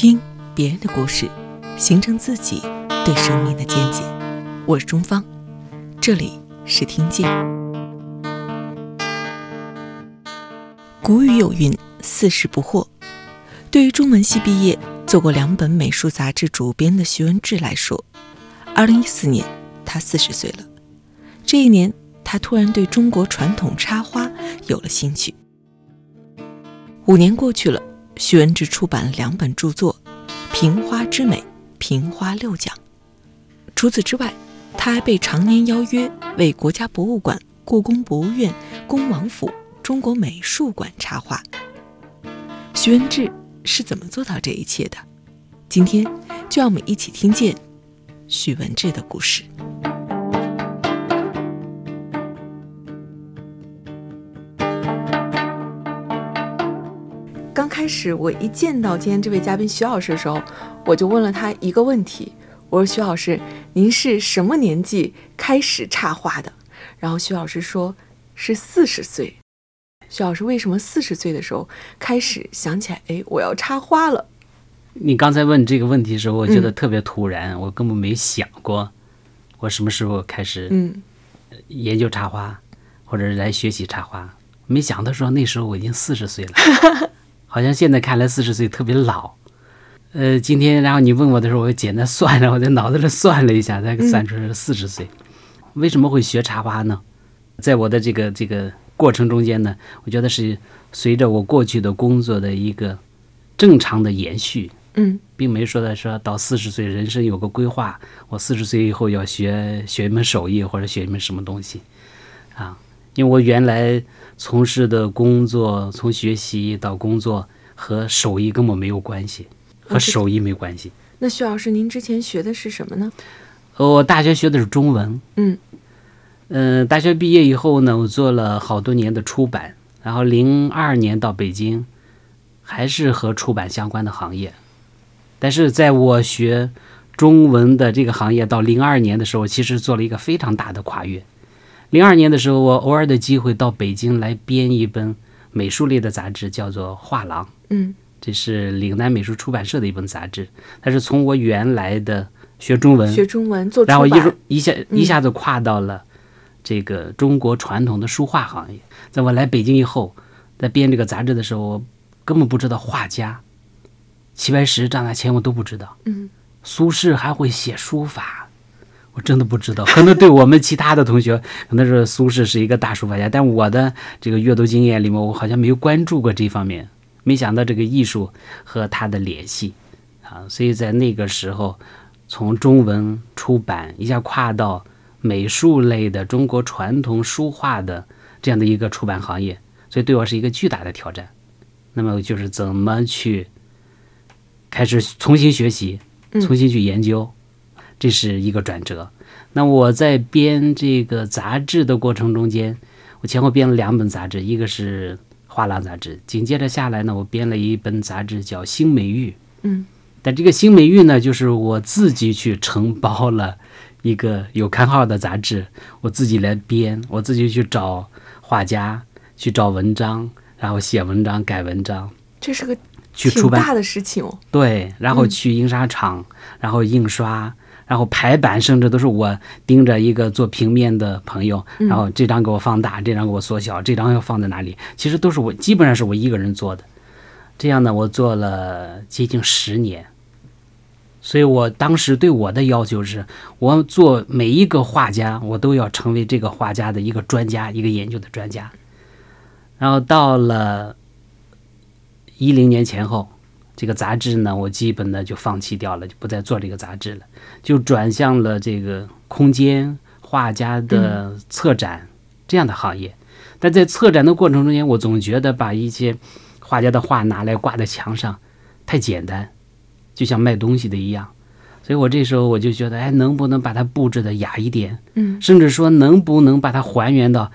听别人的故事，形成自己对生命的见解。我是钟芳，这里是听见。古语有云：“四十不惑。”对于中文系毕业、做过两本美术杂志主编的徐文志来说，二零一四年他四十岁了。这一年，他突然对中国传统插花有了兴趣。五年过去了。徐文志出版了两本著作，《平花之美》《平花六讲》。除此之外，他还被常年邀约为国家博物馆、故宫博物院、恭王府、中国美术馆插画。徐文志是怎么做到这一切的？今天就让我们一起听见徐文志的故事。开始我一见到今天这位嘉宾徐老师的时候，我就问了他一个问题，我说：“徐老师，您是什么年纪开始插画的？”然后徐老师说：“是四十岁。”徐老师为什么四十岁的时候开始想起来，哎，我要插花了？你刚才问这个问题的时候，我觉得特别突然，我根本没想过我什么时候开始嗯研究插花，或者是来学习插花。没想到说那时候我已经四十岁了。好像现在看来四十岁特别老，呃，今天然后你问我的时候，我简单算了，我在脑子里算了一下，才算出来四十岁。为什么会学茶花呢？在我的这个这个过程中间呢，我觉得是随着我过去的工作的一个正常的延续，嗯，并没说的说到四十岁人生有个规划，我四十岁以后要学学一门手艺或者学一门什么东西，啊，因为我原来。从事的工作，从学习到工作和手艺根本没有关系，和手艺没关系。那徐老师，您之前学的是什么呢？我大学学的是中文。嗯嗯，大学毕业以后呢，我做了好多年的出版，然后零二年到北京，还是和出版相关的行业。但是在我学中文的这个行业到零二年的时候，其实做了一个非常大的跨越。零二年的时候，我偶尔的机会到北京来编一本美术类的杂志，叫做《画廊》。嗯，这是岭南美术出版社的一本杂志。它是从我原来的学中文，学中文做，然后一一下一下子跨到了这个中国传统的书画行业。在我来北京以后，在编这个杂志的时候，我根本不知道画家齐白石、张大千我都不知道。嗯，苏轼还会写书法。我真的不知道，可能对我们其他的同学，可能是苏轼是一个大书法家，但我的这个阅读经验里面，我好像没有关注过这方面。没想到这个艺术和他的联系啊，所以在那个时候，从中文出版一下跨到美术类的中国传统书画的这样的一个出版行业，所以对我是一个巨大的挑战。那么就是怎么去开始重新学习，重新去研究。这是一个转折。那我在编这个杂志的过程中间，我前后编了两本杂志，一个是《画廊》杂志，紧接着下来呢，我编了一本杂志叫《新美玉》。嗯，但这个《新美玉》呢，就是我自己去承包了一个有刊号的杂志，我自己来编，我自己去找画家，去找文章，然后写文章、改文章。这是个去出版大的事情哦。对，然后去印刷厂，然后印刷。然后排版甚至都是我盯着一个做平面的朋友，然后这张给我放大，这张给我缩小，这张要放在哪里？其实都是我，基本上是我一个人做的。这样呢，我做了接近十年。所以我当时对我的要求是，我做每一个画家，我都要成为这个画家的一个专家，一个研究的专家。然后到了一零年前后。这个杂志呢，我基本的就放弃掉了，就不再做这个杂志了，就转向了这个空间画家的策展这样的行业。但在策展的过程中间，我总觉得把一些画家的画拿来挂在墙上太简单，就像卖东西的一样。所以我这时候我就觉得，哎，能不能把它布置的雅一点？嗯，甚至说能不能把它还原到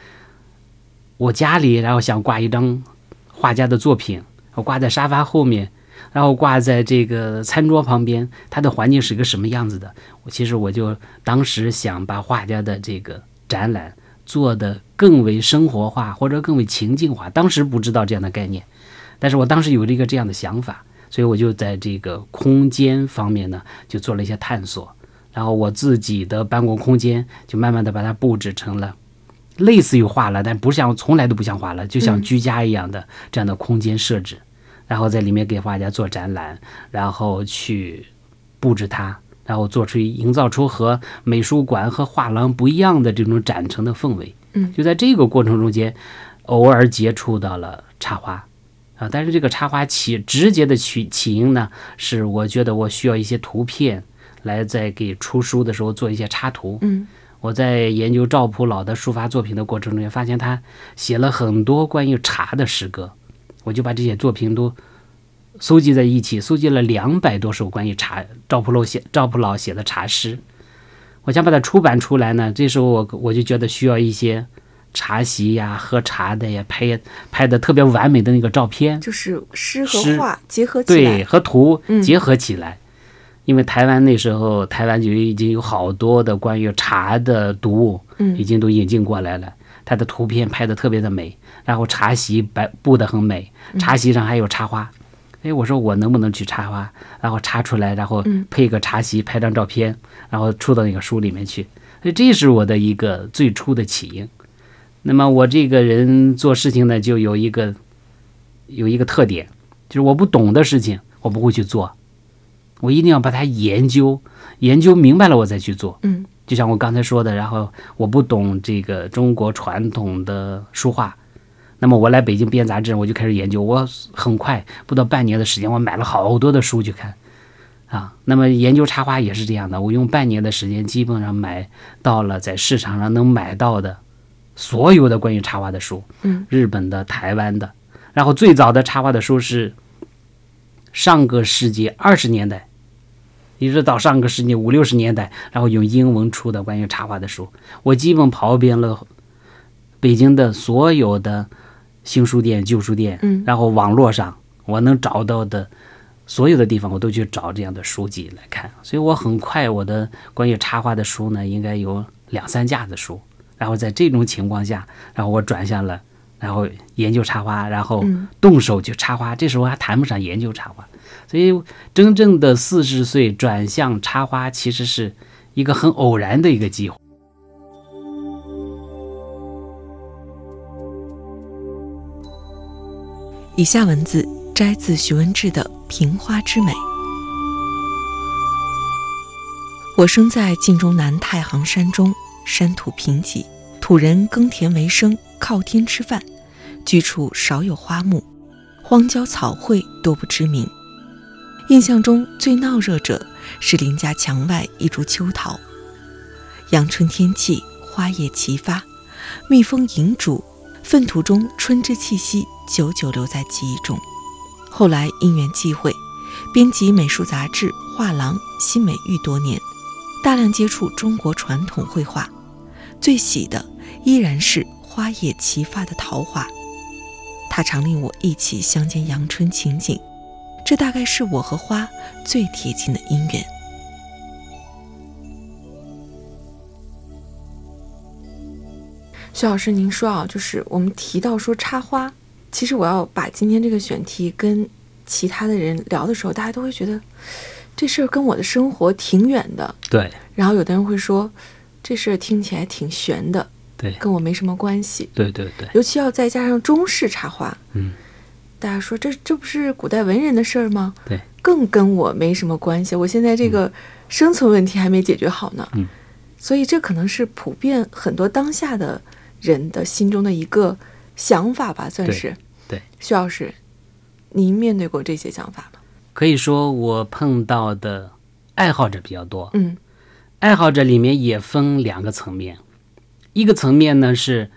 我家里，然后想挂一张画家的作品，我挂在沙发后面。然后挂在这个餐桌旁边，它的环境是个什么样子的？我其实我就当时想把画家的这个展览做的更为生活化，或者更为情境化。当时不知道这样的概念，但是我当时有了一个这样的想法，所以我就在这个空间方面呢，就做了一些探索。然后我自己的办公空间就慢慢的把它布置成了类似于画廊，但不像从来都不像画廊，就像居家一样的这样的空间设置。然后在里面给画家做展览，然后去布置它，然后做出营造出和美术馆和画廊不一样的这种展陈的氛围。嗯，就在这个过程中间，偶尔接触到了插花，啊，但是这个插花起直接的起起因呢，是我觉得我需要一些图片来在给出书的时候做一些插图。嗯，我在研究赵普老的书法作品的过程中间，发现他写了很多关于茶的诗歌。我就把这些作品都搜集在一起，搜集了两百多首关于茶赵普老写赵普老写的茶诗。我想把它出版出来呢，这时候我我就觉得需要一些茶席呀、喝茶的呀，拍拍的特别完美的那个照片，就是诗诗和画结合起来。对，和图嗯结合起来。因为台湾那时候，台湾就已经有好多的关于茶的读物，嗯已经都引进过来了。它的图片拍的特别的美，然后茶席摆布的很美，茶席上还有插花。哎，我说我能不能去插花，然后插出来，然后嗯配个茶席，拍张照片，然后出到那个书里面去。所以这是我的一个最初的起因。那么我这个人做事情呢，就有一个有一个特点，就是我不懂的事情，我不会去做，我一定要把它研究研究明白了，我再去做。嗯就像我刚才说的，然后我不懂这个中国传统的书画，那么我来北京编杂志，我就开始研究。我很快不到半年的时间，我买了好多的书去看，啊，那么研究插花也是这样的，我用半年的时间，基本上买到了在市场上能买到的所有的关于插花的书，嗯，日本的、台湾的，然后最早的插花的书是上个世纪二十年代。一直到上个世纪五六十年代，然后用英文出的关于插画的书，我基本跑遍了北京的所有的新书店、旧书店，嗯然后网络上我能找到的所有的地方，我都去找这样的书籍来看。所以我很快我的关于插画的书呢，应该有两三架子书。然后在这种情况下，然后我转向了，然后研究插花，然后嗯动手去插花。这时候还谈不上研究插花。所以，真正的四十岁转向插花，其实是一个很偶然的一个机会。以下文字摘自徐文志的《平花之美》。我生在晋中南太行山中，山土贫瘠，土人耕田为生，靠天吃饭，居处少有花木，荒郊草卉多不知名。印象中最闹热者是邻家墙外一株秋桃。阳春天气，花叶齐发，蜜蜂引主，粪土中春之气息久久留在记忆中。后来因缘际会，编辑美术杂志《画廊》《新美育》多年，大量接触中国传统绘画，最喜的依然是花叶齐发的桃花。它常令我忆起乡间阳春情景，这大概是我和花最贴近的姻缘。徐老师，您说啊，就是我们提到说插花，其实我要把今天这个选题跟其他的人聊的时候，大家都会觉得这事儿跟我的生活挺远的。对然后有的人会说，这事儿听起来挺悬的，对跟我没什么关系。对对对，尤其要再加上中式插花，嗯，大家说这这不是古代文人的事儿吗？对，更跟我没什么关系。我现在这个生存问题还没解决好呢。嗯，所以这可能是普遍很多当下的人的心中的一个想法吧，算是。对，徐老师，您面对过这些想法吗？可以说我碰到的爱好者比较多。嗯爱好者里面也分两个层面，一个层面呢是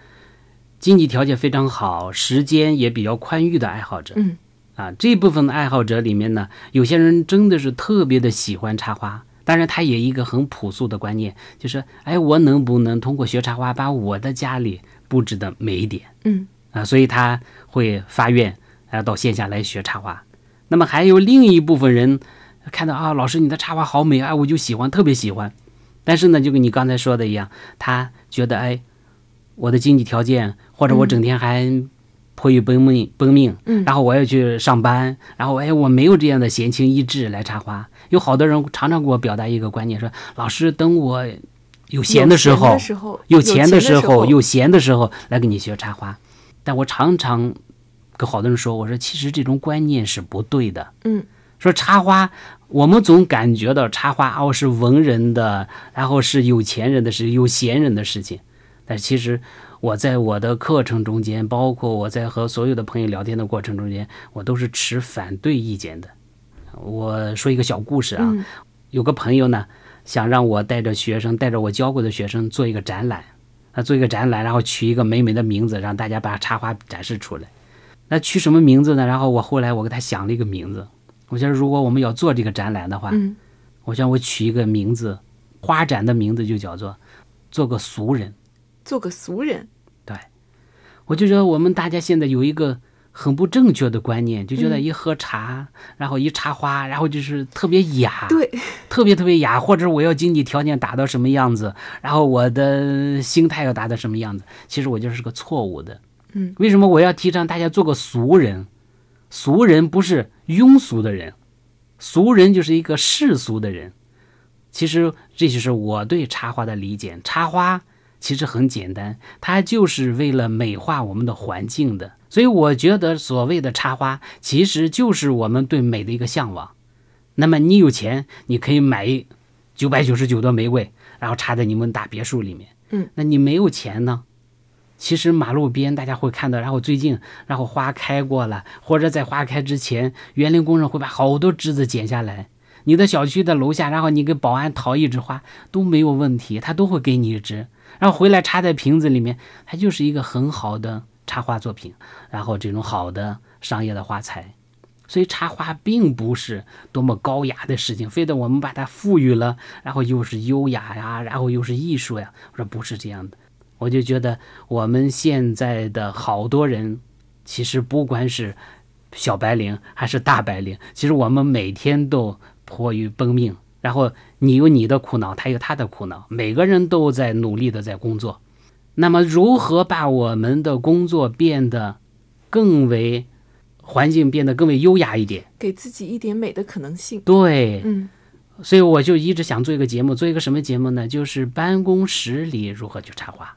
经济条件非常好、时间也比较宽裕的爱好者。嗯啊，这部分的爱好者里面呢，有些人真的是特别的喜欢插花。当然，他也一个很朴素的观念，就是，哎，我能不能通过学插花，把我的家里布置的美一点嗯啊？所以他会发愿啊，到线下来学插花。那么还有另一部分人看到啊，老师你的插花好美啊，我就喜欢，特别喜欢。但是呢，就跟你刚才说的一样，他觉得哎，我的经济条件或者我整天还迫于奔命奔命，嗯然后我要去上班，然后哎，我没有这样的闲情逸致来插花。有好多人常常给我表达一个观念，说老师，等我有闲的时候，有钱的时候，有有闲的时候来给你学插花。但我常常跟好多人说，我说其实这种观念是不对的。嗯，说插花，我们总感觉到插花哦是文人的，然后是有钱人的事，有闲人的事情。但其实我在我的课程中间，包括我在和所有的朋友聊天的过程中间，我都是持反对意见的。我说一个小故事啊，嗯有个朋友呢，想让我带着学生，带着我教过的学生做一个展览，啊，做一个展览，然后取一个美美的名字，让大家把插花展示出来。那取什么名字呢？然后我后来我给他想了一个名字，我觉得如果我们要做这个展览的话，嗯我想我取一个名字，花展的名字就叫做“做个俗人做个俗人，”。对我就觉得我们大家现在有一个很不正确的观念，就觉得嗯一喝茶，然后一插花，然后就是特别雅，对，特别特别雅，或者我要经济条件达到什么样子，然后我的心态要达到什么样子，其实我就是个错误的。嗯，为什么我要提倡大家做个俗人？俗人不是庸俗的人，俗人就是一个世俗的人。其实这就是我对插花的理解。插花其实很简单，它就是为了美化我们的环境的。所以我觉得所谓的插花，其实就是我们对美的一个向往。那么你有钱，你可以买九百九十九朵玫瑰，然后插在你们大别墅里面。嗯，那你没有钱呢？其实马路边大家会看到，然后最近，然后花开过了，或者在花开之前，园林工人会把好多枝子剪下来。你的小区的楼下，然后你给保安讨一枝花都没有问题，他都会给你一枝，然后回来插在瓶子里面，它就是一个很好的插花作品，然后这种好的商业的花材。所以插花并不是多么高雅的事情，非得我们把它赋予了，然后又是优雅呀，然后又是艺术呀。我说不是这样的，我就觉得我们现在的好多人，其实不管是小白领还是大白领，其实我们每天都迫于奔命，然后你有你的苦恼，他有他的苦恼，每个人都在努力的在工作。那么，如何把我们的工作变得更为环境变得更为优雅一点？给自己一点美的可能性。对，嗯所以我就一直想做一个节目，做一个什么节目呢？就是办公室里如何去插花。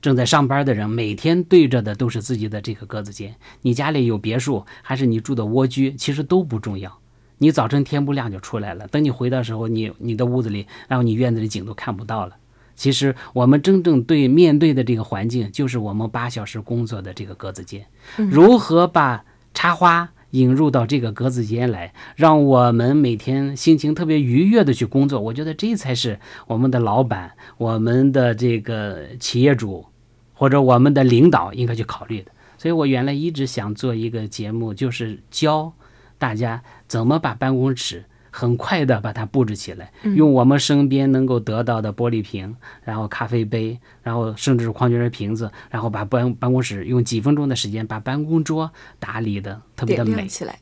正在上班的人，每天对着的都是自己的这个格子间。你家里有别墅，还是你住的蜗居，其实都不重要。你早晨天不亮就出来了，等你回到时候，你你的屋子里，然后你院子里景都看不到了。其实我们真正对面对的这个环境，就是我们八小时工作的这个格子间。如何把插花引入到这个格子间来，让我们每天心情特别愉悦的去工作。我觉得这才是我们的老板、我们的这个企业主或者我们的领导应该去考虑的。所以我原来一直想做一个节目，就是教大家怎么把办公室很快的把它布置起来，用我们身边能够得到的玻璃瓶，然后咖啡杯，然后甚至是矿泉水瓶子，然后把办办公室用几分钟的时间把办公桌打理的特别的美。起来。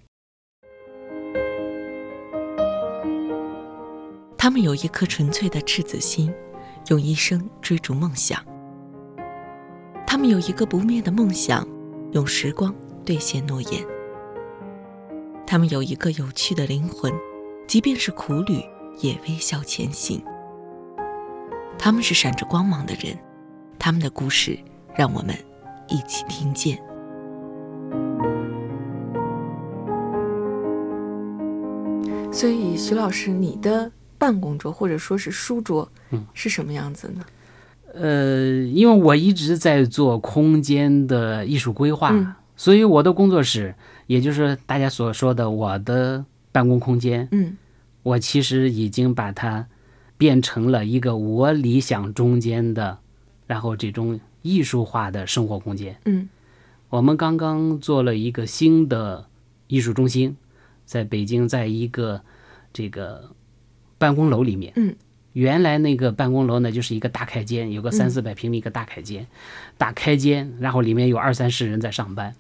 他们有一颗纯粹的赤子心，用一生追逐梦想。他们有一个不灭的梦想，用时光兑现诺言。他们有一个有趣的灵魂，即便是苦旅也微笑前行。他们是闪着光芒的人，他们的故事让我们一起听见。所以，徐老师，你的办公桌或者说是书桌，嗯，是什么样子呢？呃，因为我一直在做空间的艺术规划，嗯所以我的工作室，也就是大家所说的我的办公空间，嗯我其实已经把它变成了一个我理想中间的，然后这种艺术化的生活空间。嗯我们刚刚做了一个新的艺术中心，在北京，在一个这个办公楼里面。嗯，原来那个办公楼呢，就是一个大开间，有个三四百平米一个大开间，大开间，然后里面有二三十人在上班。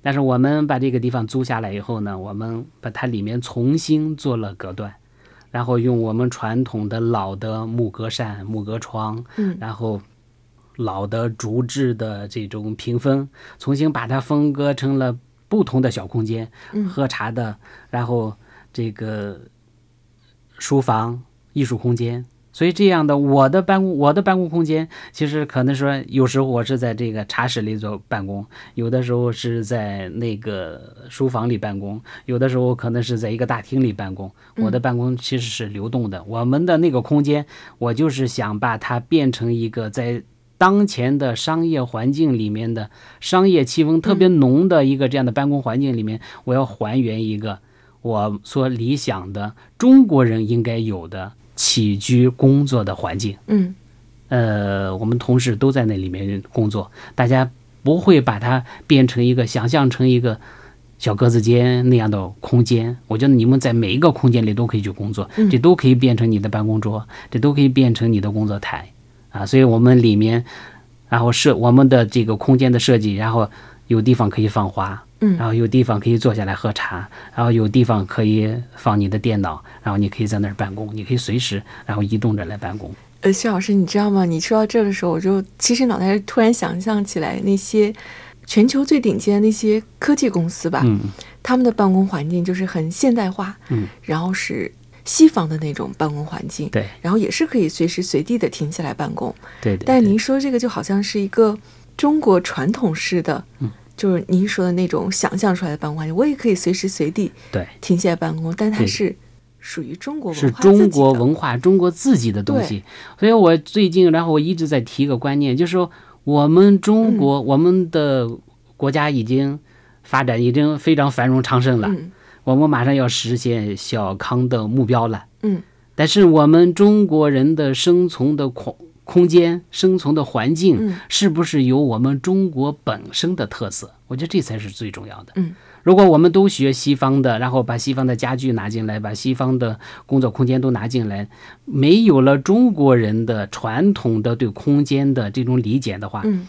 但是我们把这个地方租下来以后呢，我们把它里面重新做了隔断，然后用我们传统的老的木格扇、木格窗，嗯然后老的竹制的这种屏风，重新把它分割成了不同的小空间，喝茶的，然后这个书房、艺术空间。所以这样的，我的办公，我的办公空间，其实可能说，有时候我是在这个茶室里做办公，有的时候是在那个书房里办公，有的时候可能是在一个大厅里办公。我的办公其实是流动的。我们的那个空间，我就是想把它变成一个在当前的商业环境里面的商业气氛特别浓的一个这样的办公环境里面，我要还原一个我所理想的中国人应该有的。起居工作的环境，嗯，呃，我们同事都在那里面工作，大家不会把它变成一个想象成一个小格子间那样的空间。我觉得你们在每一个空间里都可以去工作，这都可以变成你的办公桌，这都可以变成你的工作台啊。所以我们里面，然后设我们的这个空间的设计，然后有地方可以放花。嗯，然后有地方可以坐下来喝茶，然后有地方可以放你的电脑，然后你可以在那儿办公，你可以随时然后移动着来办公。呃，徐老师，你知道吗？你说到这的时候，我就其实脑袋突然想象起来那些全球最顶尖的那些科技公司吧，嗯，他们的办公环境就是很现代化，嗯，然后是西方的那种办公环境，对，然后也是可以随时随地的停下来办公，对。对但是您说这个就好像是一个中国传统式的，嗯。就是您说的那种想象出来的办公环境，我也可以随时随地对停下来办公，但它是属于中国文化，是中国文化，中国自己的东西。所以我最近，然后我一直在提一个观念，就是说我们中国，我们的国家已经发展已经非常繁荣昌盛了，我们马上要实现小康的目标了。嗯，但是我们中国人的生存的空。空间生存的环境是不是有我们中国本身的特色？我觉得这才是最重要的。嗯，如果我们都学西方的，然后把西方的家具拿进来，把西方的工作空间都拿进来，没有了中国人的传统的对空间的这种理解的话，嗯，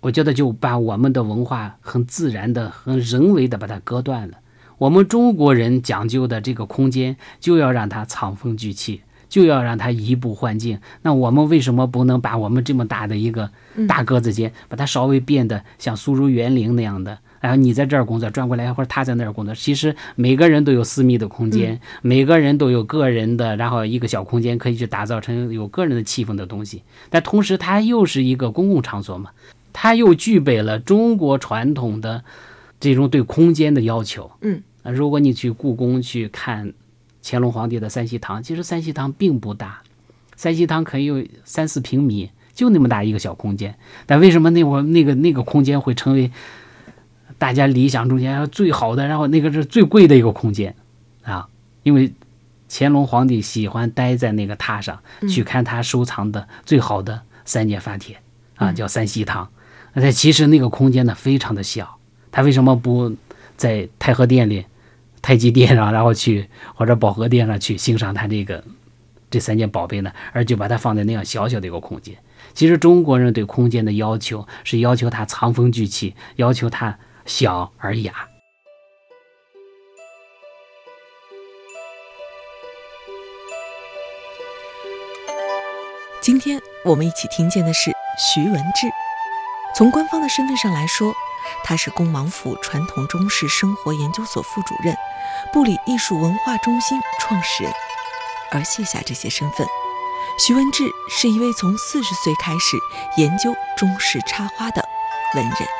我觉得就把我们的文化很自然的、很人为的把它割断了。我们中国人讲究的这个空间，就要让它藏风聚气。就要让它移步换境，那我们为什么不能把我们这么大的一个大格子间，把它稍微变得像苏州园林那样的？然后你在这儿工作，转过来或者他在那儿工作，其实每个人都有私密的空间，每个人都有个人的，然后一个小空间可以去打造成有个人的气氛的东西。但同时，它又是一个公共场所嘛，它又具备了中国传统的这种对空间的要求。嗯，如果你去故宫去看。乾隆皇帝的三希堂，其实三希堂并不大，三希堂可以有三四平米，就那么大一个小空间。但为什么那会儿那个那个空间会成为大家理想中间最好的，然后那个是最贵的一个空间啊？因为乾隆皇帝喜欢待在那个榻上去看他收藏的最好的三件发帖啊，叫三希堂。那其实那个空间呢非常的小，他为什么不在太和殿里？太极殿上，然后去或者保和殿上去欣赏他这个这三件宝贝呢，而就把它放在那样小小的一个空间。其实中国人对空间的要求是要求它藏风聚气，要求它小而雅。今天我们一起听见的是徐文志，从官方的身份上来说。他是恭王府传统中式生活研究所副主任，布里艺术文化中心创始人。而卸下这些身份，徐文志是一位从四十岁开始研究中式插花的文人。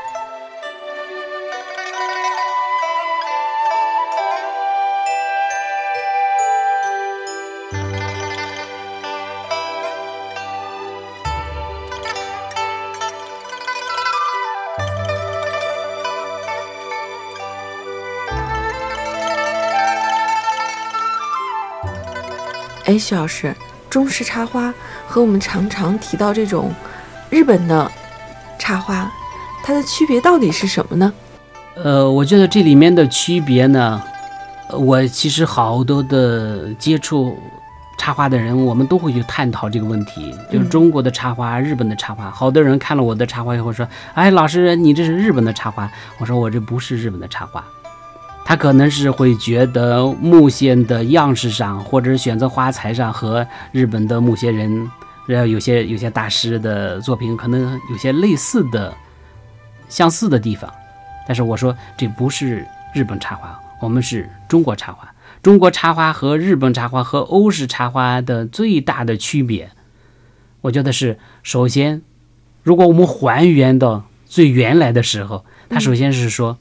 徐老师，中式插花和我们常常提到这种日本的插花，它的区别到底是什么呢？呃，我觉得这里面的区别呢，我其实好多的接触插花的人，我们都会去探讨这个问题，就是中国的插花、日本的插花。好多人看了我的插花以后说：“哎，老师，你这是日本的插花。”我说：“我这不是日本的插花。”他可能是会觉得木线的样式上，或者选择花材上和日本的某些人然后有些有些大师的作品可能有些类似的、相似的地方，但是我说这不是日本插花，我们是中国插花。中国插花和日本插花和欧式插花的最大的区别，我觉得是首先，如果我们还原到最原来的时候，它首先是说，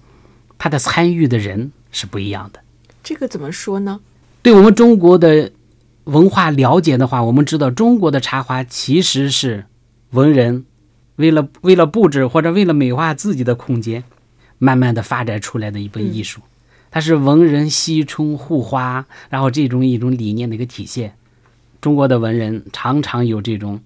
它的参与的人是不一样的。这个怎么说呢？对我们中国的文化了解的话，我们知道中国的插花其实是文人为了为了布置或者为了美化自己的空间，慢慢的发展出来的一本艺术。它是文人惜春护花，然后这种一种理念的一个体现。中国的文人常常有这种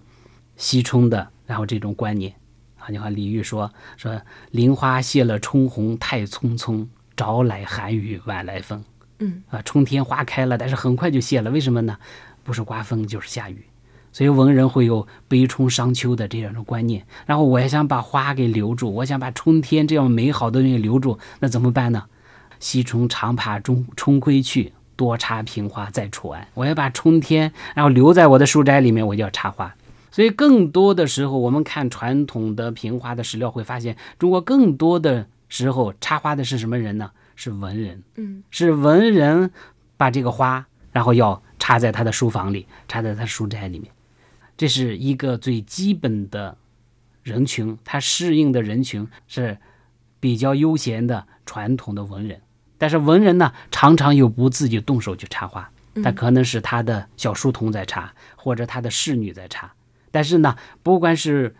惜春的，然后这种观念啊。你看李煜说说“林花谢了春红太匆匆，早来寒雨晚来风。”嗯啊，春天花开了，但是很快就谢了，为什么呢？不是刮风就是下雨，所以文人会有悲春伤秋的这样的观念。然后我也想把花给留住，我想把春天这样美好的东西留住，那怎么办呢？惜春常怕春春归去，多插瓶花在处安。我要把春天，然后留在我的书斋里面，我就要插花。所以更多的时候，我们看传统的瓶花的史料，会发现中国更多的时候插花的是什么人呢？是文人。嗯，是文人把这个花，然后要插在他的书房里，插在他书斋里面。这是一个最基本的人群，他适应的人群是比较悠闲的传统的文人。但是文人呢，常常又不自己动手去插花，他可能是他的小书童在插，或者他的侍女在插。但是呢，不管是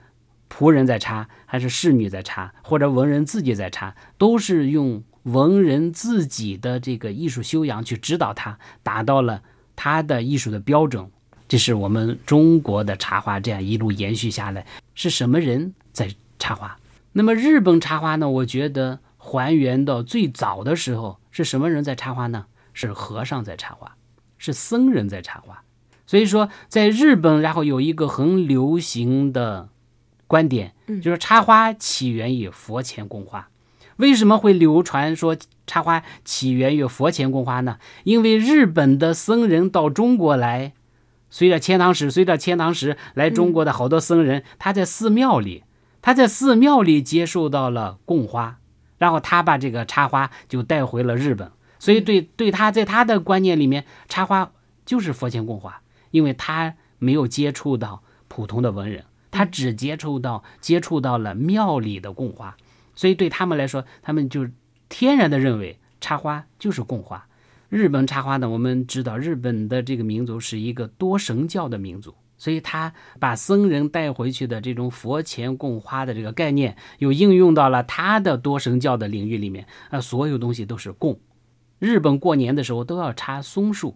仆人在插，还是侍女在插，或者文人自己在插，都是用文人自己的这个艺术修养去指导他，达到了他的艺术的标准。这是我们中国的插花这样一路延续下来，是什么人在插花？那么日本插花呢？我觉得。还原到最早的时候，是什么人在插花呢？是和尚在插花，是僧人在插花。所以说，在日本，然后有一个很流行的观点，就是插花起源于佛前供花。为什么会流传说插花起源于佛前供花呢？因为日本的僧人到中国来，随着遣唐使，随着遣唐使来中国的好多僧人，他在寺庙里，他在寺庙里接受到了供花。然后他把这个插花就带回了日本，所以对对他在他的观念里面，插花就是佛前供花，因为他没有接触到普通的文人，他只接触到接触到了庙里的供花，所以对他们来说，他们就天然的认为插花就是供花。日本插花呢，我们知道日本的这个民族是一个多神教的民族。所以他把僧人带回去的这种佛前供花的这个概念，又应用到了他的多神教的领域里面。啊，所有东西都是供。日本过年的时候都要插松树，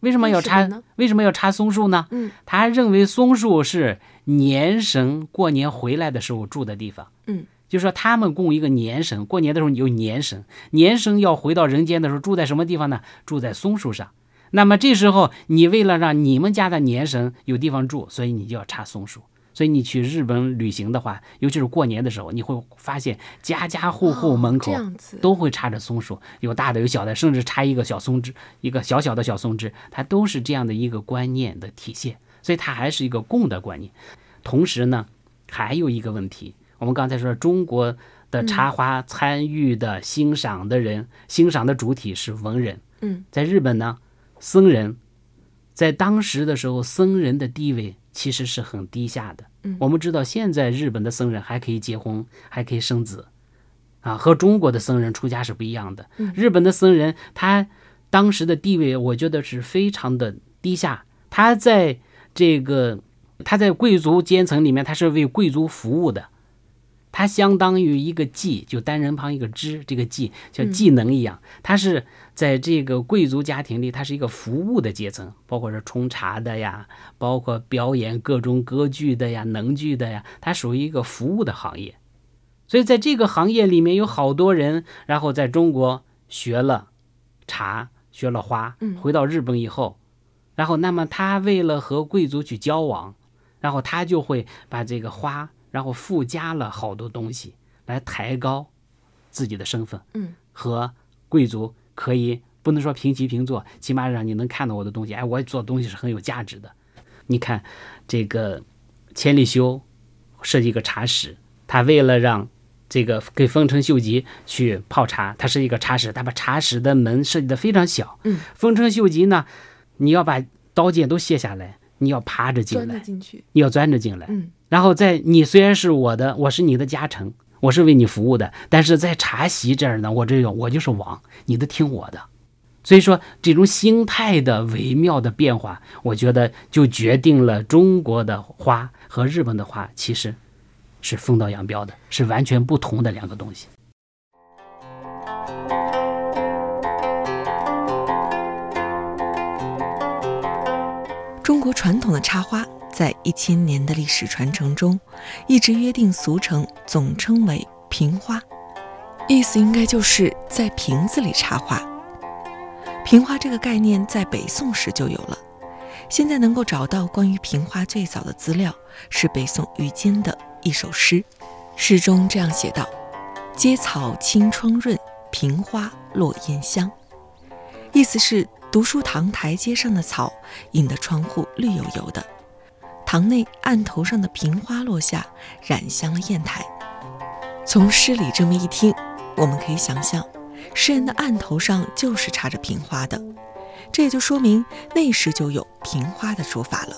为什么要插？为什么要插松树呢？嗯，他认为松树是年神过年回来的时候住的地方。嗯，就说他们供一个年神，过年的时候有年神，年神要回到人间的时候住在什么地方呢？住在松树上。那么这时候，你为了让你们家的年神有地方住，所以你就要插松树。所以你去日本旅行的话，尤其是过年的时候，你会发现家家户户门口都会插着松树，有大的有小的，甚至插一个小松枝，一个小小的小松枝，它都是这样的一个观念的体现。所以它还是一个共的观念。同时呢，还有一个问题，我们刚才说中国的插花参与的欣赏的人，欣赏的主体是文人。嗯，在日本呢。僧人，在当时的时候，僧人的地位其实是很低下的。我们知道，现在日本的僧人还可以结婚，还可以生子，啊，和中国的僧人出家是不一样的。日本的僧人，他当时的地位，我觉得是非常的低下。他在这个，他在贵族阶层里面，他是为贵族服务的。他相当于一个技，就单人旁一个之，这个技像技能一样。他是在这个贵族家庭里，他是一个服务的阶层，包括是冲茶的呀，包括表演各种歌剧的呀、能剧的呀，他属于一个服务的行业。所以在这个行业里面有好多人，然后在中国学了茶，学了花，回到日本以后，然后那么他为了和贵族去交往，然后他就会把这个花。然后附加了好多东西来抬高自己的身份，嗯，和贵族可以不能说平起平坐，起码让你能看到我的东西。哎，我做的东西是很有价值的。你看这个千里修设计一个茶室，他为了让这个给丰臣秀吉去泡茶，他是一个茶室，他把茶室的门设计的非常小。嗯，丰臣秀吉呢，你要把刀剑都卸下来，你要爬着进来，进去，你要钻着进来。嗯，然后在你虽然是我的，我是你的家臣，我是为你服务的，但是在茶席这儿呢，我这个我就是王，你得听我的。所以说，这种心态的微妙的变化，我觉得就决定了中国的花和日本的花其实是分道扬镳的，是完全不同的两个东西。中国传统的插花，在一千年的历史传承中，一直约定俗成，总称为瓶花，意思应该就是在瓶子里插花。瓶花这个概念在北宋时就有了。现在能够找到关于瓶花最早的资料，是北宋于坚的一首诗，诗中这样写道：“阶草青窗润，瓶花落烟香。”意思是读书堂台阶上的草引得窗户绿油油的，堂内案头上的瓶花落下，染香了砚台。从诗里这么一听，我们可以想象。诗人的案头上就是插着瓶花的，这也就说明那时就有瓶花的说法了。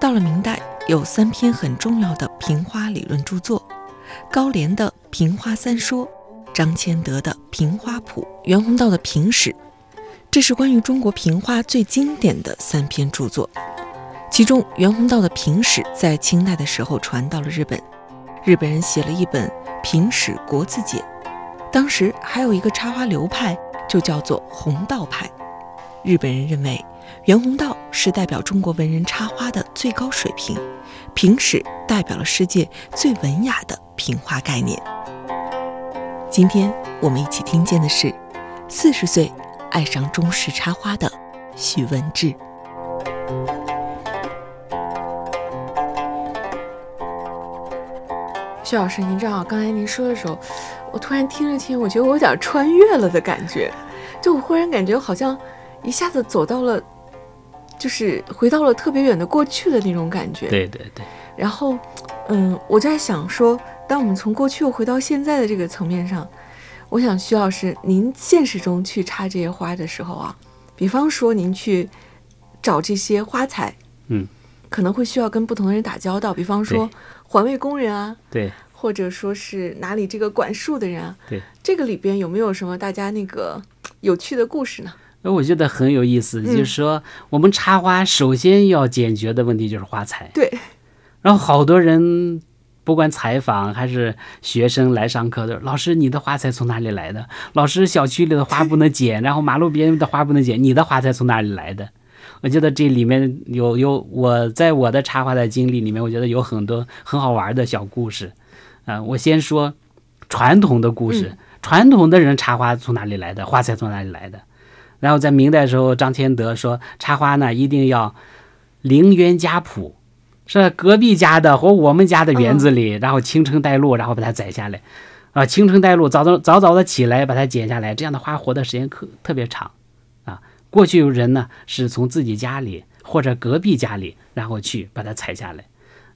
到了明代，有三篇很重要的瓶花理论著作：高廉的《瓶花三说》，张谦德的《瓶花谱》，袁宏道的《瓶史》。这是关于中国瓶花最经典的三篇著作。其中，袁宏道的《瓶史》在清代的时候传到了日本，日本人写了一本《瓶史国字解》。当时还有一个插花流派，就叫做弘道派。日本人认为袁宏道是代表中国文人插花的最高水平，平史代表了世界最文雅的瓶花概念。今天我们一起听见的是四十岁爱上中式插花的许文志。徐老师，您知道刚才您说的时候。我突然听着听，我觉得我有点穿越了的感觉，就我忽然感觉好像一下子走到了，就是回到了特别远的过去的那种感觉。对对对。然后，嗯，我在想说，当我们从过去又回到现在的这个层面上，我想徐老师，您现实中去插这些花的时候啊，比方说您去找这些花材，嗯，可能会需要跟不同的人打交道，比方说环卫工人啊，对。或者说是哪里这个管树的人啊？对，这个里边有没有什么大家那个有趣的故事呢？那我觉得很有意思，就是说我们插花首先要解决的问题就是花材。对，然后好多人不管采访还是学生来上课的，老师你的花材从哪里来的？老师小区里的花不能剪，然后马路边的花不能剪，你的花材从哪里来的？我觉得这里面有有我在我的插花的经历里面，我觉得有很多很好玩的小故事。啊，我先说传统的故事。传统的人插花从哪里来的？花材从哪里来的？然后在明代时候，张天德说插花呢一定要陵园家谱，是隔壁家的和我们家的园子里，然后清晨带路，然后把它摘下来。啊，清晨带路，早早早早的起来把它剪下来，这样的花活的时间可特别长。啊，过去有人呢是从自己家里或者隔壁家里，然后去把它采下来。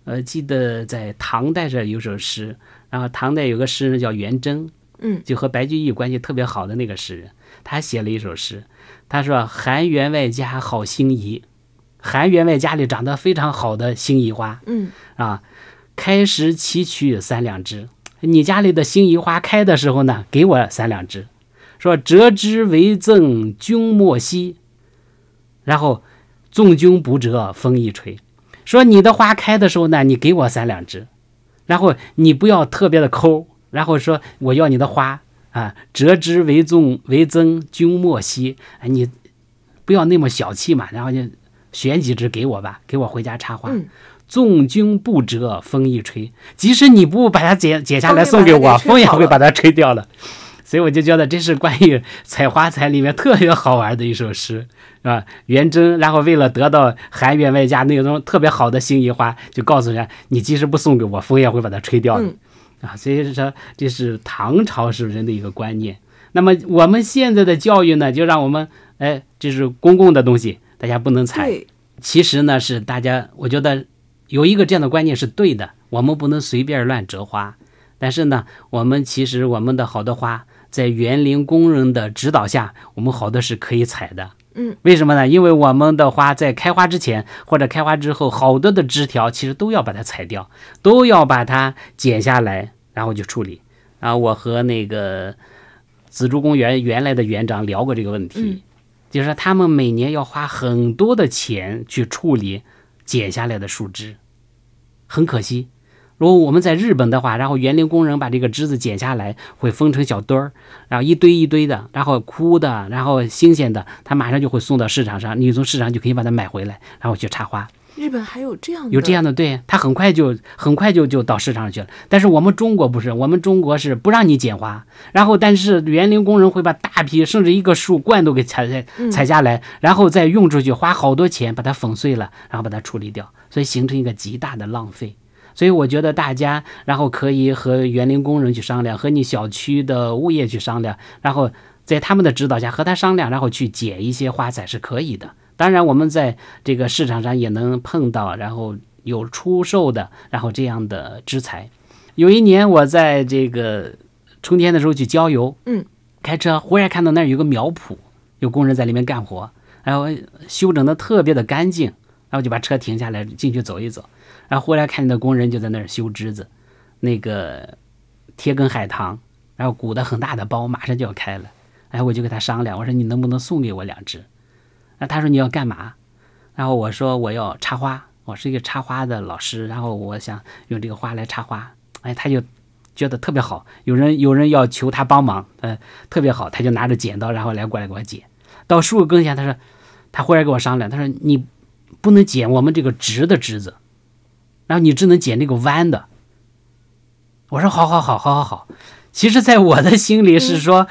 呃，记得在唐代这有首诗，然后唐代有个诗人叫元贞，嗯，就和白居易关系特别好的那个诗人，他写了一首诗，他说：“韩员外家好心仪，韩员外家里长得非常好的心仪花，嗯，啊，开时期取三两枝，你家里的心仪花开的时候呢，给我三两枝，说折枝为赠君莫惜，然后纵君不折风一吹。”说你的花开的时候呢，你给我三两枝，然后你不要特别的抠，然后说我要你的花。啊，折枝为赠为赠君莫惜，哎，你不要那么小气嘛，然后就选几枝给我吧，给我回家插花。纵君不折风一吹，即使你不把它剪剪下来送给我，风也会把它吹掉了。所以我就觉得这是关于采花采里面特别好玩的一首诗，是吧？元贞，然后为了得到韩员外家那种特别好的心仪花，就告诉人家：你即使不送给我，风也会把它吹掉的。啊，所以说这是唐朝时人的一个观念。那么我们现在的教育呢，就让我们，哎，这是公共的东西，大家不能采。其实呢是大家，我觉得有一个这样的观念是对的，我们不能随便乱折花。但是呢，我们其实我们的好多花，在园林工人的指导下，我们好多是可以采的。嗯，为什么呢？因为我们的花在开花之前或者开花之后，好多的枝条其实都要把它采掉，都要把它剪下来，然后就处理。然后我和那个紫竹公园原来的园长聊过这个问题，就是说他们每年要花很多的钱去处理剪下来的树枝，很可惜。如果我们在日本的话，然后园林工人把这个枝子剪下来，会分成小堆儿，然后一堆一堆的，然后枯的，然后新鲜的，他马上就会送到市场上，你从市场就可以把它买回来，然后去插花。日本还有这样的，有这样的，对，他很快就很快就就到市场上去了。但是我们中国不是，我们中国是不让你剪花，然后但是园林工人会把大批甚至一个树冠都给采采采下来，然后再用出去，花好多钱把它粉碎了，然后把它处理掉，所以形成一个极大的浪费。所以我觉得大家然后可以和园林工人去商量，和你小区的物业去商量，然后在他们的指导下和他商量，然后去剪一些花材是可以的。当然，我们在这个市场上也能碰到，然后有出售的，然后这样的枝材。有一年我在这个春天的时候去郊游，嗯，开车忽然看到那儿有个苗圃，有工人在里面干活，然后修整的特别的干净，然后就把车停下来进去走一走，然后忽然看见那工人就在那儿修枝子，那个贴根海棠，然后鼓的很大的包，马上就要开了，哎，我就跟他商量，我说你能不能送给我两只？那他说你要干嘛？然后我说我要插花，我是一个插花的老师，然后我想用这个花来插花。哎，他就觉得特别好，有人有人要求他帮忙，呃，特别好，他就拿着剪刀，然后来过来给我剪。到树根下，他说他忽然跟我商量，他说你不能剪我们这个直的枝子，然后你只能剪这个弯的。我说好好好好好好。其实，在我的心里是说。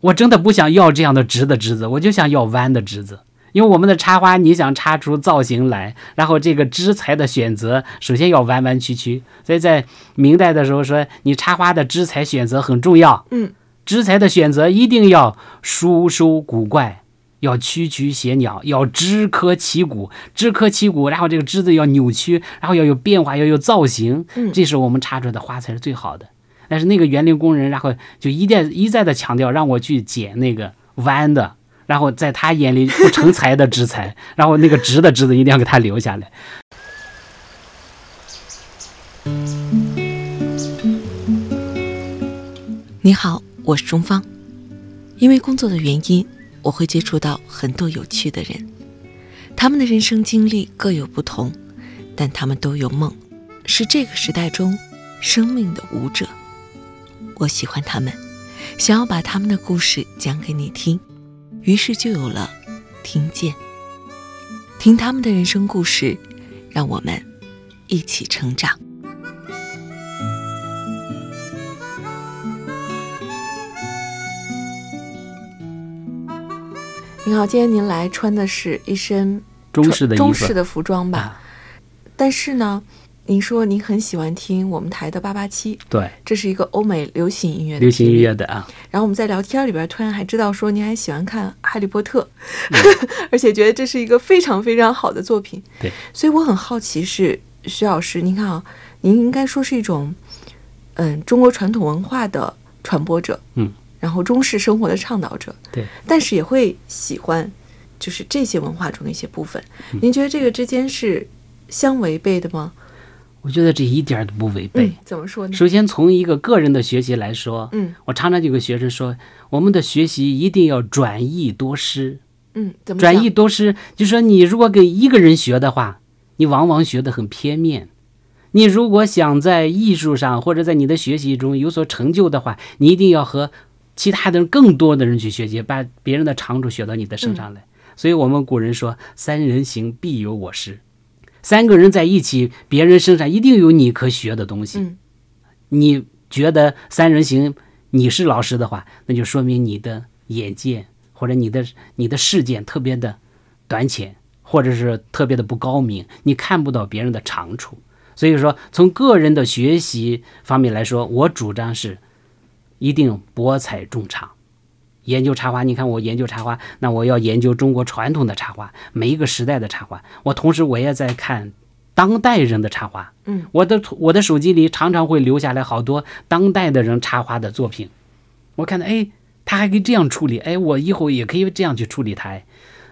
我真的不想要这样的直的枝子，我就想要弯的枝子。因为我们的插花，你想插出造型来，然后这个枝材的选择，首先要弯弯曲曲。所以在明代的时候说，你插花的枝材选择很重要。嗯，枝材的选择一定要疏收古怪，要曲曲斜鸟，要枝柯齐骨，枝柯齐骨，然后这个枝子要扭曲，然后要有变化，要有造型。嗯，这是我们插出来的花才是最好的。但是那个园林工人，然后就一再一再的强调让我去剪那个弯的，然后在他眼里不成材的枝材，然后那个直的枝子一定要给他留下来。你好，我是钟芳。因为工作的原因，我会接触到很多有趣的人，他们的人生经历各有不同，但他们都有梦，是这个时代中生命的舞者。我喜欢他们，想要把他们的故事讲给你听，于是就有了听见。听他们的人生故事，让我们一起成长。你好，今天您来穿的是一身中式的中式的服装吧？啊但是呢，您说您很喜欢听我们台的八八七，对，这是一个欧美流行音乐的流行音乐的啊，然后我们在聊天里边突然还知道说您还喜欢看《哈利波特》嗯 而且觉得这是一个非常非常好的作品。对，所以我很好奇是徐老师，您看啊，您应该说是一种嗯中国传统文化的传播者，嗯，然后中式生活的倡导者，对，但是也会喜欢就是这些文化中的一些部分。嗯您觉得这个之间是相违背的吗？我觉得这一点儿都不违背。嗯，怎么说呢？首先从一个个人的学习来说，嗯我常常就跟学生说，我们的学习一定要转译多师。嗯，怎么转讲译多师，就说你如果跟一个人学的话，你往往学得很片面。你如果想在艺术上或者在你的学习中有所成就的话，你一定要和其他的人更多的人去学习，把别人的长处学到你的身上来。所以我们古人说“三人行，必有我师”，三个人在一起，别人身上一定有你可学的东西。嗯你觉得三人行你是老师的话，那就说明你的眼界或者你的你的视见特别的短浅，或者是特别的不高明，你看不到别人的长处。所以说，从个人的学习方面来说，我主张是一定博采众长，研究插花，你看我研究插花，那我要研究中国传统的插花，每一个时代的插花。我同时我也在看当代人的插花。嗯，我的我的手机里常常会留下来好多当代的人插花的作品。我看到，哎，他还可以这样处理，哎，我以后也可以这样去处理它。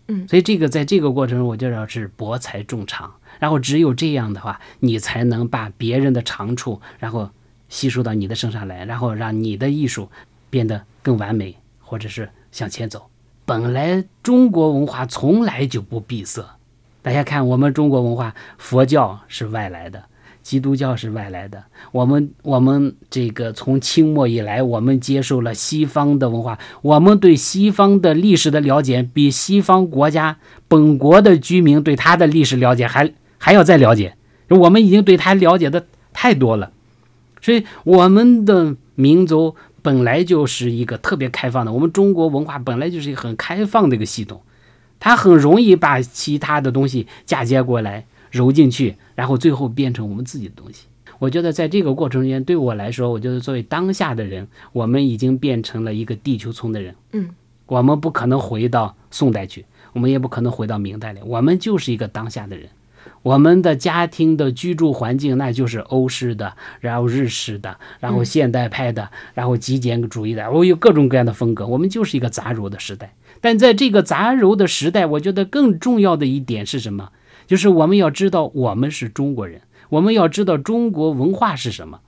嗯，所以这个在这个过程中，我觉得是博采众长。然后只有这样的话，你才能把别人的长处，然后吸收到你的身上来，然后让你的艺术变得更完美，或者是向前走。本来中国文化从来就不闭塞，大家看我们中国文化，佛教是外来的，基督教是外来的。我们我们这个从清末以来，我们接受了西方的文化，我们对西方的历史的了解，比西方国家本国的居民对他的历史了解还。还要再了解，我们已经对他了解的太多了，所以我们的民族本来就是一个特别开放的，我们中国文化本来就是一个很开放的一个系统，它很容易把其他的东西嫁接过来揉进去，然后最后变成我们自己的东西。我觉得在这个过程中间，对我来说，我觉得作为当下的人，我们已经变成了一个地球村的人。嗯，我们不可能回到宋代去，我们也不可能回到明代来，我们就是一个当下的人。我们的家庭的居住环境，那就是欧式的，然后日式的，然后现代派的，然后极简主义的，我有各种各样的风格。我们就是一个杂糅的时代。但在这个杂糅的时代，我觉得更重要的一点是什么？就是我们要知道我们是中国人，我们要知道中国文化是什么。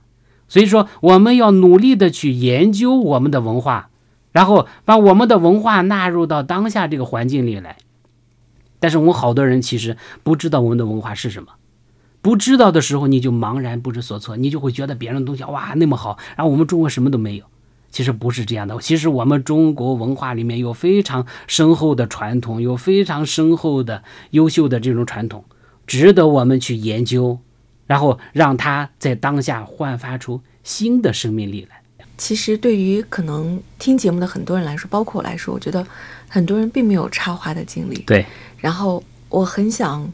所以说，我们要努力的去研究我们的文化，然后把我们的文化纳入到当下这个环境里来。但是我们好多人其实不知道我们的文化是什么，不知道的时候你就茫然不知所措，你就会觉得别人的东西哇那么好，然后我们中国什么都没有。其实不是这样的，其实我们中国文化里面有非常深厚的传统，有非常深厚的优秀的这种传统，值得我们去研究，然后让它在当下焕发出新的生命力来。其实对于可能听节目的很多人来说，包括我来说，我觉得很多人并没有插花的经历。对。然后我很想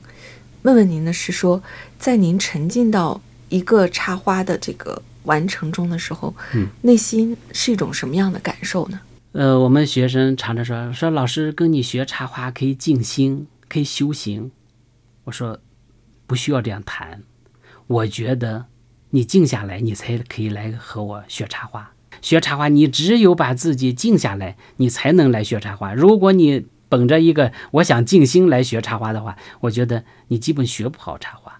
问问您的是说，在您沉浸到一个插花的这个完成中的时候，嗯，内心是一种什么样的感受呢？呃，我们学生常常说说老师跟你学插花可以静心，可以修行。我说不需要这样谈，我觉得你静下来，你才可以来和我学插花。学插花，你只有把自己静下来，你才能来学插花。如果你本着一个我想静心来学插花的话，我觉得你基本学不好插花。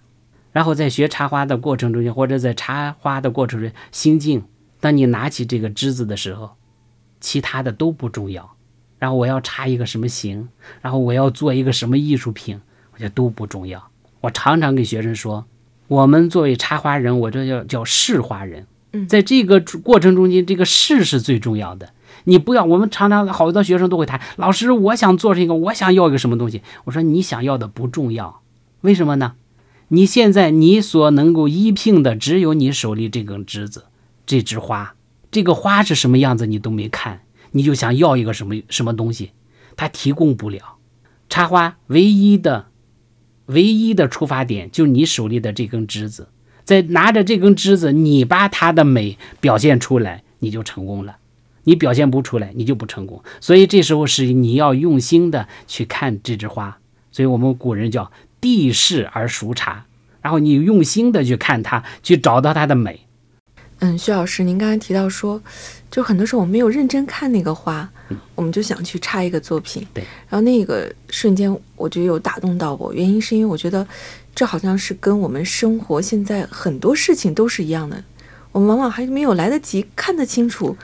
然后在学插花的过程中间，或者在插花的过程中心静，当你拿起这个枝子的时候，其他的都不重要。然后我要插一个什么形，然后我要做一个什么艺术品，我觉得都不重要。我常常给学生说，我们作为插花人，我这叫叫试花人。在这个过程中间，这个试是最重要的。你不要，我们常常好多学生都会谈，老师，我想做成一个，我想要一个什么东西。我说你想要的不重要，为什么呢？你现在你所能够依聘的只有你手里这根枝子，这枝花，这个花是什么样子你都没看，你就想要一个什么什么东西，它提供不了。插花唯一的、唯一的出发点就是你手里的这根枝子，在拿着这根枝子，你把它的美表现出来，你就成功了。你表现不出来，你就不成功。所以这时候是你要用心的去看这枝花。所以我们古人叫地势而熟察，然后你用心的去看它，去找到它的美。嗯，徐老师，您刚才提到说，就很多时候我没有认真看那个花，我们就想去插一个作品。对。然后那个瞬间，我觉得有打动到我，原因是因为我觉得这好像是跟我们生活现在很多事情都是一样的，我们往往还没有来得及看得清楚。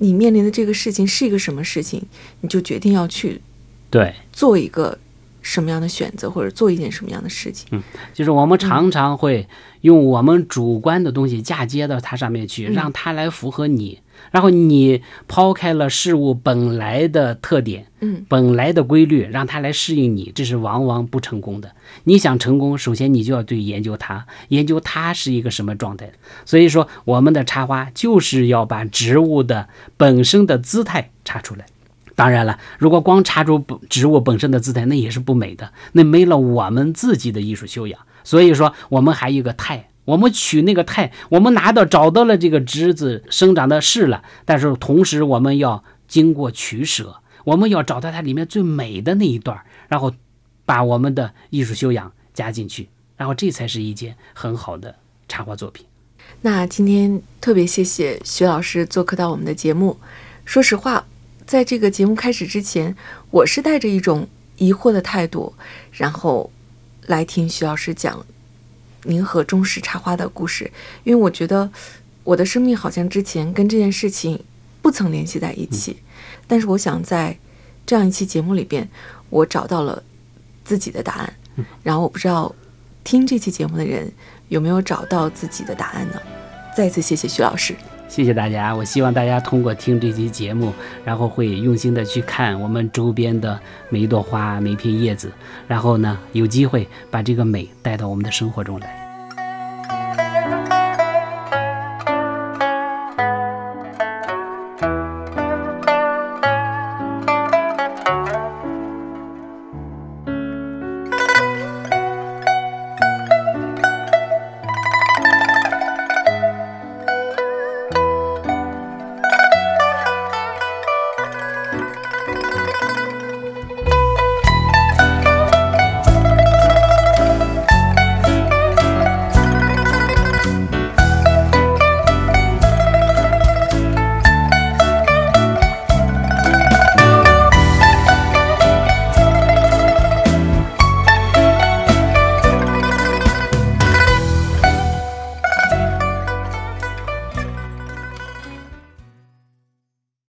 你面临的这个事情是一个什么事情，你就决定要去，对，做一个什么样的选择，或者做一件什么样的事情。嗯，就是我们常常会用我们主观的东西嫁接到它上面去，让它来符合你。然后你抛开了事物本来的特点，嗯，本来的规律，让它来适应你，这是往往不成功的。你想成功，首先你就要对研究它，研究它是一个什么状态。所以说，我们的插花就是要把植物的本身的姿态插出来。当然了，如果光插出植物本身的姿态，那也是不美的，那没了我们自己的艺术修养。所以说，我们还有一个态。我们取那个态，我们拿到找到了这个枝子生长的势了，但是同时我们要经过取舍，我们要找到它里面最美的那一段，然后把我们的艺术修养加进去，然后这才是一件很好的插画作品。那今天特别谢谢徐老师做客到我们的节目。说实话，在这个节目开始之前，我是带着一种疑惑的态度，然后来听徐老师讲您和中式插花的故事，因为我觉得我的生命好像之前跟这件事情不曾联系在一起。但是我想在这样一期节目里边，我找到了自己的答案。然后我不知道听这期节目的人。有没有找到自己的答案呢？再次谢谢徐老师，谢谢大家。我希望大家通过听这期节目，然后会用心的去看我们周边的每一朵花、每一片叶子，然后呢，有机会把这个美带到我们的生活中来。